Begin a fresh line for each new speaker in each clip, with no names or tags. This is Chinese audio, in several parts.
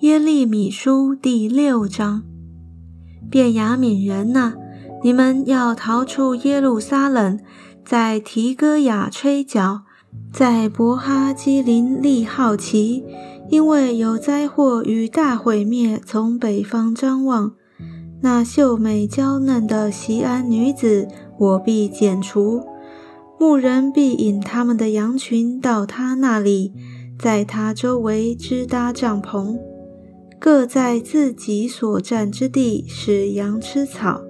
耶利米书第六章，便雅悯人呐，你们要逃出耶路撒冷，在提戈雅吹角，在伯哈基林立好旗，因为有灾祸与大毁灭从北方张望。那秀美娇嫩的西安女子，我必剪除；牧人必引他们的羊群到他那里，在他周围支搭帐篷。各在自己所占之地使羊吃草，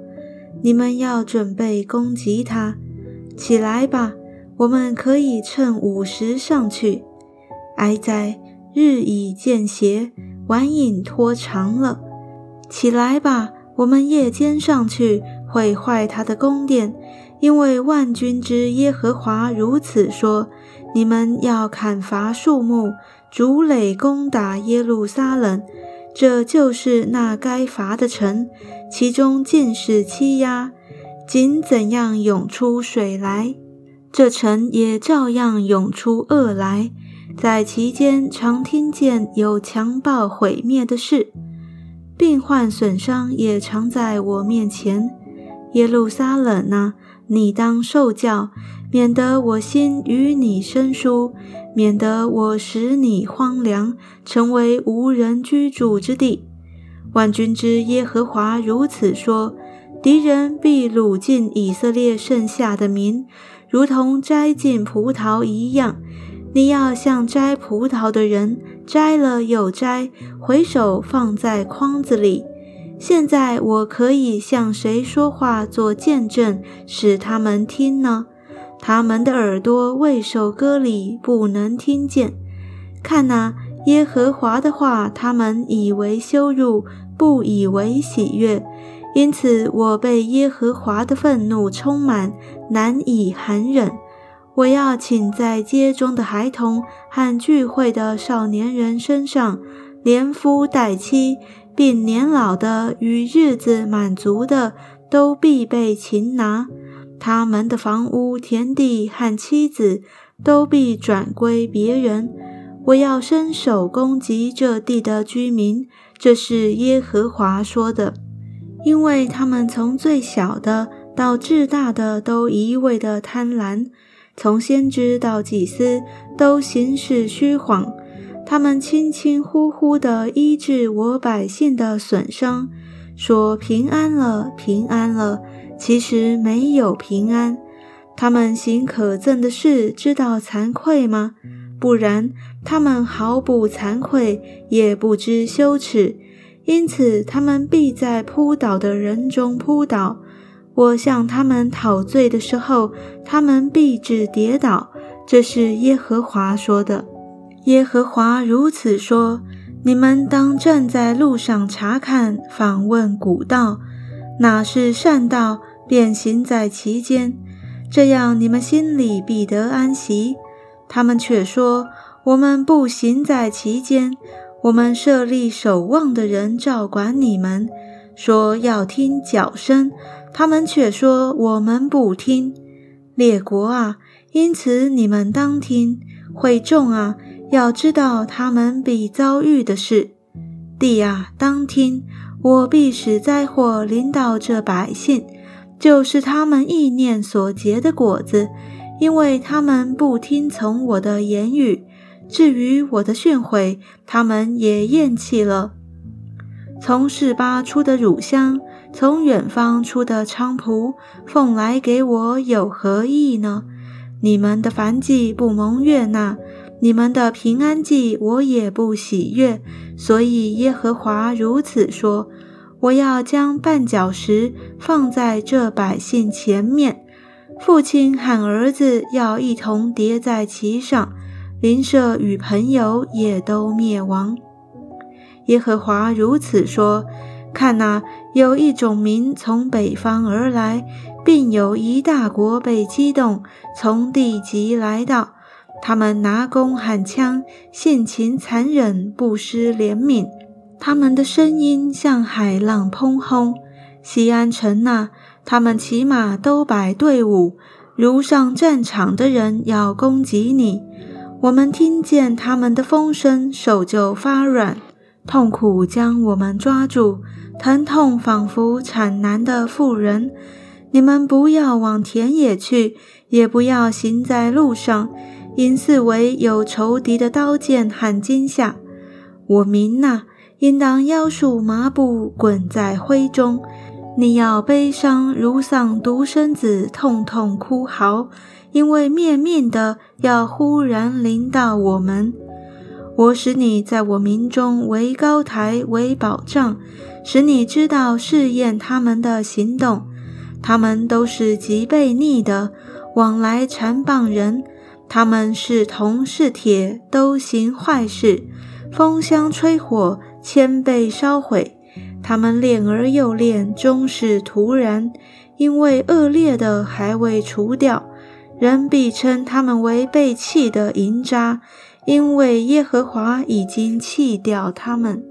你们要准备攻击他。起来吧，我们可以趁午时上去。哀哉，日已渐斜，晚影拖长了。起来吧，我们夜间上去毁坏他的宫殿，因为万军之耶和华如此说：你们要砍伐树木，竹垒攻打耶路撒冷。这就是那该罚的城，其中尽是欺压，仅怎样涌出水来，这城也照样涌出恶来。在其间常听见有强暴毁灭的事，病患损伤也常在我面前。耶路撒冷啊，你当受教。免得我心与你生疏，免得我使你荒凉，成为无人居住之地。万军之耶和华如此说：敌人必掳尽以色列剩下的民，如同摘尽葡萄一样。你要像摘葡萄的人，摘了又摘，回手放在筐子里。现在我可以向谁说话做见证，使他们听呢？他们的耳朵未受割礼，不能听见。看哪，耶和华的话，他们以为羞辱，不以为喜悦。因此，我被耶和华的愤怒充满，难以含忍。我要请在街中的孩童和聚会的少年人身上，连夫带妻，并年老的与日子满足的，都必被擒拿。他们的房屋、田地和妻子都必转归别人。我要伸手攻击这地的居民，这是耶和华说的。因为他们从最小的到至大的都一味的贪婪，从先知到祭司都行事虚谎。他们轻轻呼呼地医治我百姓的损伤，说平安了，平安了。其实没有平安，他们行可憎的事，知道惭愧吗？不然，他们毫不惭愧，也不知羞耻，因此他们必在扑倒的人中扑倒。我向他们讨罪的时候，他们必致跌倒。这是耶和华说的。耶和华如此说：你们当站在路上查看，访问古道，哪是善道？便行在其间，这样你们心里必得安息。他们却说：“我们不行在其间，我们设立守望的人照管你们，说要听脚声。他们却说我们不听。列国啊，因此你们当听；会众啊，要知道他们必遭遇的事。地啊，当听，我必使灾祸临到这百姓。”就是他们意念所结的果子，因为他们不听从我的言语。至于我的训诲，他们也厌弃了。从示巴出的乳香，从远方出的菖蒲，奉来给我有何意呢？你们的燔祭不蒙悦纳，你们的平安祭我也不喜悦。所以耶和华如此说。我要将绊脚石放在这百姓前面，父亲和儿子要一同叠在其上，邻舍与朋友也都灭亡。耶和华如此说：看哪，有一种民从北方而来，并有一大国被激动，从地极来到。他们拿弓喊枪，性情残忍，不失怜悯。他们的声音像海浪砰轰，西安城呐，他们骑马都摆队伍，如上战场的人要攻击你。我们听见他们的风声，手就发软，痛苦将我们抓住，疼痛仿佛产难的妇人。你们不要往田野去，也不要行在路上，因四围有仇敌的刀剑和惊吓。我民呐，应当腰束麻布，滚在灰中。你要悲伤如丧独生子，痛痛哭嚎。因为灭命的要忽然临到我们，我使你在我民中为高台为保障，使你知道试验他们的行动。他们都是极悖逆的，往来缠棒人。他们是铜是铁，都行坏事。风箱吹火，千倍烧毁。他们练而又练，终是徒然，因为恶劣的还未除掉。人必称他们为被弃的银渣，因为耶和华已经弃掉他们。